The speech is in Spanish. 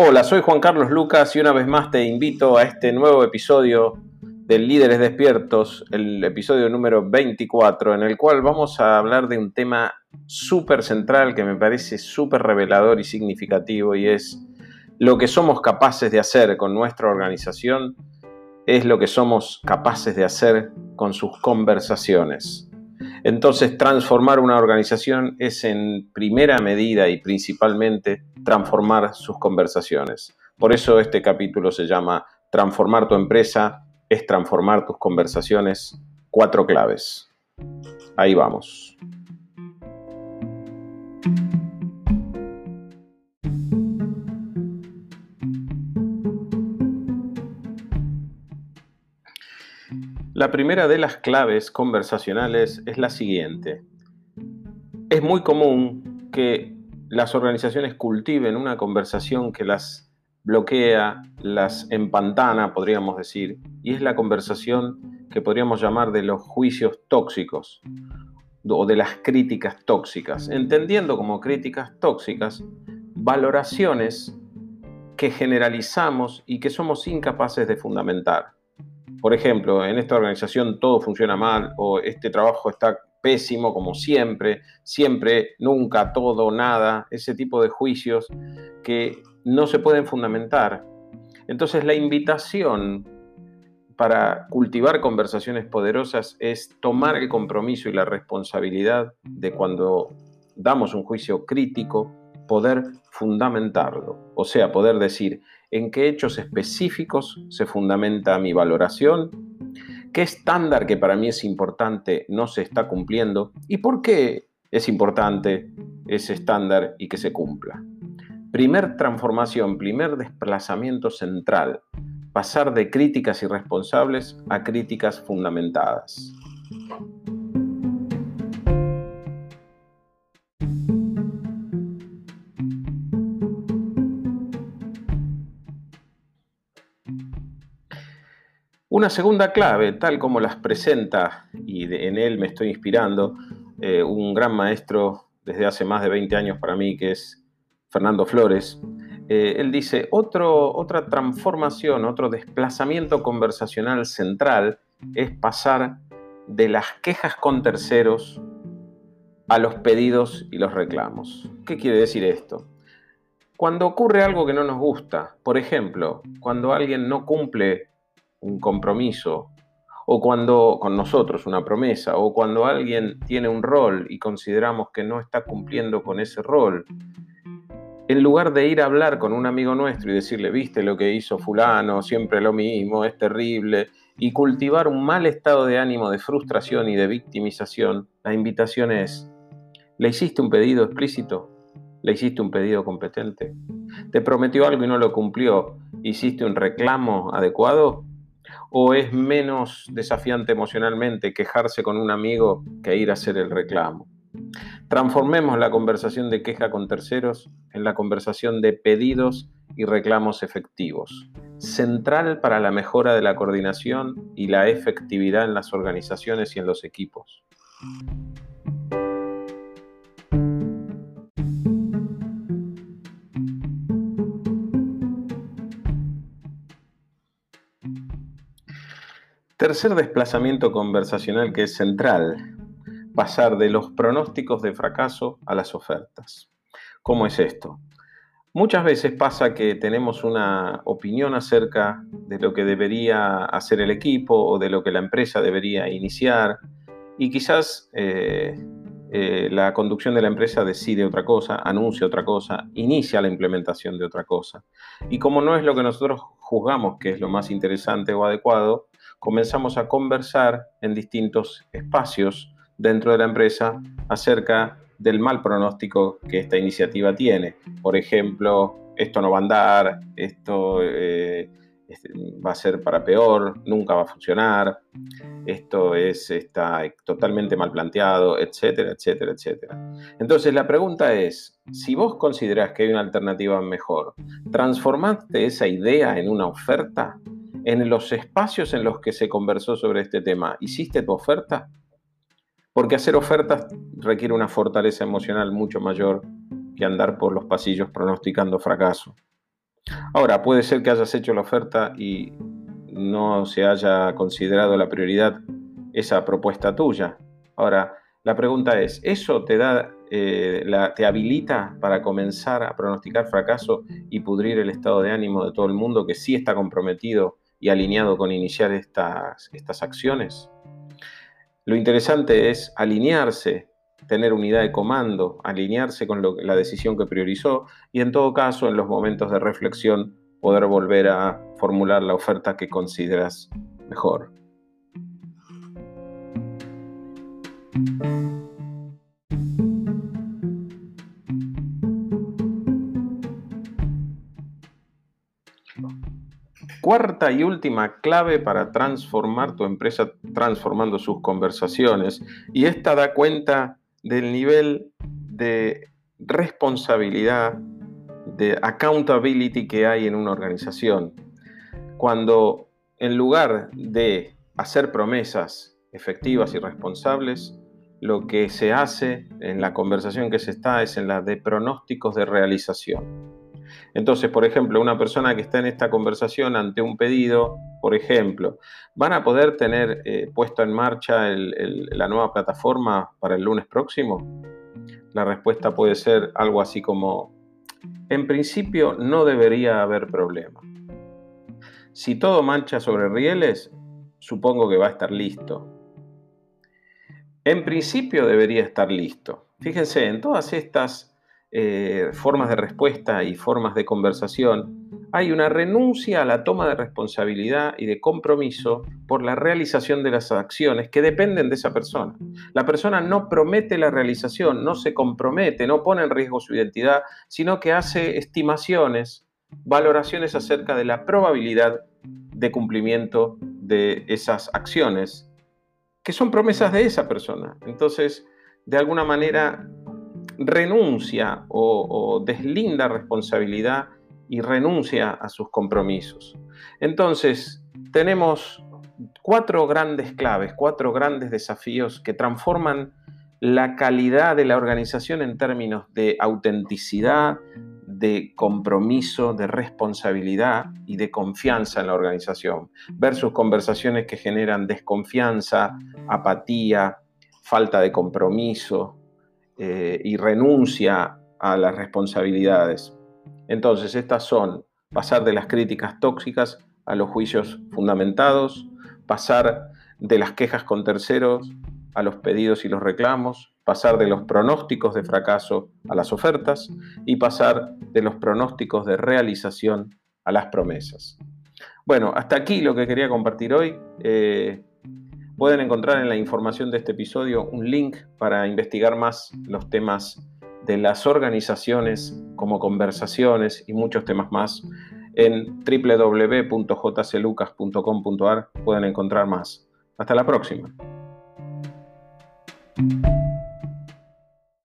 Hola, soy Juan Carlos Lucas y una vez más te invito a este nuevo episodio de Líderes Despiertos, el episodio número 24, en el cual vamos a hablar de un tema súper central que me parece súper revelador y significativo y es lo que somos capaces de hacer con nuestra organización, es lo que somos capaces de hacer con sus conversaciones. Entonces, transformar una organización es en primera medida y principalmente transformar sus conversaciones. Por eso este capítulo se llama Transformar tu empresa es transformar tus conversaciones. Cuatro claves. Ahí vamos. La primera de las claves conversacionales es la siguiente. Es muy común que las organizaciones cultiven una conversación que las bloquea, las empantana, podríamos decir, y es la conversación que podríamos llamar de los juicios tóxicos o de las críticas tóxicas, entendiendo como críticas tóxicas valoraciones que generalizamos y que somos incapaces de fundamentar. Por ejemplo, en esta organización todo funciona mal o este trabajo está pésimo como siempre, siempre, nunca, todo, nada, ese tipo de juicios que no se pueden fundamentar. Entonces la invitación para cultivar conversaciones poderosas es tomar el compromiso y la responsabilidad de cuando damos un juicio crítico, poder fundamentarlo, o sea, poder decir en qué hechos específicos se fundamenta mi valoración, qué estándar que para mí es importante no se está cumpliendo y por qué es importante ese estándar y que se cumpla. Primer transformación, primer desplazamiento central, pasar de críticas irresponsables a críticas fundamentadas. Una segunda clave, tal como las presenta, y en él me estoy inspirando, eh, un gran maestro desde hace más de 20 años para mí, que es Fernando Flores, eh, él dice, otra transformación, otro desplazamiento conversacional central es pasar de las quejas con terceros a los pedidos y los reclamos. ¿Qué quiere decir esto? Cuando ocurre algo que no nos gusta, por ejemplo, cuando alguien no cumple un compromiso, o cuando con nosotros una promesa, o cuando alguien tiene un rol y consideramos que no está cumpliendo con ese rol, en lugar de ir a hablar con un amigo nuestro y decirle, viste lo que hizo fulano, siempre lo mismo, es terrible, y cultivar un mal estado de ánimo de frustración y de victimización, la invitación es, ¿le hiciste un pedido explícito? ¿Le hiciste un pedido competente? ¿Te prometió algo y no lo cumplió? ¿Hiciste un reclamo adecuado? ¿O es menos desafiante emocionalmente quejarse con un amigo que ir a hacer el reclamo? Transformemos la conversación de queja con terceros en la conversación de pedidos y reclamos efectivos, central para la mejora de la coordinación y la efectividad en las organizaciones y en los equipos. Tercer desplazamiento conversacional que es central, pasar de los pronósticos de fracaso a las ofertas. ¿Cómo es esto? Muchas veces pasa que tenemos una opinión acerca de lo que debería hacer el equipo o de lo que la empresa debería iniciar y quizás eh, eh, la conducción de la empresa decide otra cosa, anuncia otra cosa, inicia la implementación de otra cosa. Y como no es lo que nosotros juzgamos que es lo más interesante o adecuado, comenzamos a conversar en distintos espacios dentro de la empresa acerca del mal pronóstico que esta iniciativa tiene. Por ejemplo, esto no va a andar, esto eh, este, va a ser para peor, nunca va a funcionar, esto es, está totalmente mal planteado, etcétera, etcétera, etcétera. Entonces la pregunta es, si vos considerás que hay una alternativa mejor, ¿transformaste esa idea en una oferta? En los espacios en los que se conversó sobre este tema, ¿hiciste tu oferta? Porque hacer ofertas requiere una fortaleza emocional mucho mayor que andar por los pasillos pronosticando fracaso. Ahora, puede ser que hayas hecho la oferta y no se haya considerado la prioridad esa propuesta tuya. Ahora, la pregunta es, ¿eso te da, eh, te habilita para comenzar a pronosticar fracaso y pudrir el estado de ánimo de todo el mundo que sí está comprometido y alineado con iniciar estas, estas acciones? Lo interesante es alinearse, tener unidad de comando, alinearse con la decisión que priorizó y en todo caso en los momentos de reflexión poder volver a formular la oferta que consideras mejor. Cuarta y última clave para transformar tu empresa transformando sus conversaciones. Y esta da cuenta del nivel de responsabilidad, de accountability que hay en una organización. Cuando en lugar de hacer promesas efectivas y responsables, lo que se hace en la conversación que se está es en la de pronósticos de realización. Entonces, por ejemplo, una persona que está en esta conversación ante un pedido, por ejemplo, ¿van a poder tener eh, puesto en marcha la nueva plataforma para el lunes próximo? La respuesta puede ser algo así como, en principio no debería haber problema. Si todo mancha sobre rieles, supongo que va a estar listo. En principio debería estar listo. Fíjense, en todas estas eh, formas de respuesta y formas de conversación, hay una renuncia a la toma de responsabilidad y de compromiso por la realización de las acciones que dependen de esa persona. La persona no promete la realización, no se compromete, no pone en riesgo su identidad, sino que hace estimaciones, valoraciones acerca de la probabilidad de cumplimiento de esas acciones que son promesas de esa persona. Entonces, de alguna manera, renuncia o, deslinda responsabilidad y renuncia a sus compromisos. Entonces, tenemos cuatro grandes claves, cuatro grandes desafíos que transforman la calidad de la organización en términos de autenticidad, de compromiso, de responsabilidad y de confianza en la organización, versus conversaciones que generan desconfianza, apatía, falta de compromiso eh, y renuncia a las responsabilidades. Entonces, estas son pasar de las críticas tóxicas a los juicios fundamentados, pasar de las quejas con terceros a los pedidos y los reclamos, pasar de los pronósticos de fracaso a las ofertas y pasar de los pronósticos de realización a las promesas. Bueno, hasta aquí lo que quería compartir hoy. Eh, pueden encontrar en la información de este episodio un link para investigar más los temas de las organizaciones como conversaciones y muchos temas más. En www.jclucas.com.ar pueden encontrar más. Hasta la próxima.